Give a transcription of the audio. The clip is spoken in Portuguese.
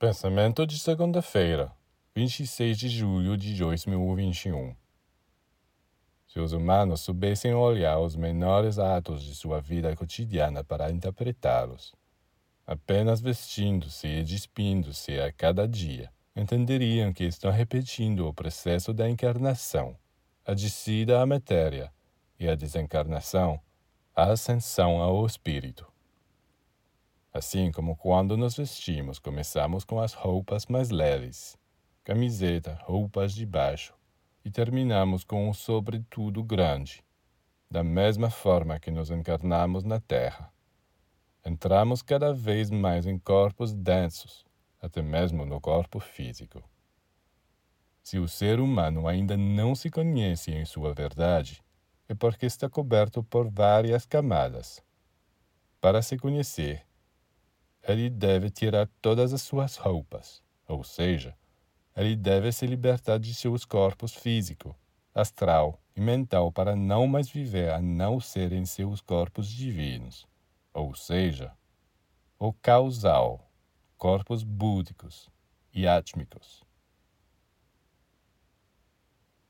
Pensamento de segunda-feira, 26 de julho de 2021. Se os humanos soubessem olhar os menores atos de sua vida cotidiana para interpretá-los, apenas vestindo-se e despindo-se a cada dia, entenderiam que estão repetindo o processo da encarnação, a descida à matéria, e a desencarnação, a ascensão ao espírito. Assim como quando nos vestimos, começamos com as roupas mais leves, camiseta, roupas de baixo, e terminamos com um sobretudo grande. Da mesma forma que nos encarnamos na Terra, entramos cada vez mais em corpos densos, até mesmo no corpo físico. Se o ser humano ainda não se conhece em sua verdade, é porque está coberto por várias camadas. Para se conhecer, ele deve tirar todas as suas roupas, ou seja, ele deve se libertar de seus corpos físico, astral e mental para não mais viver a não ser em seus corpos divinos, ou seja, o causal, corpos búdicos e átmicos.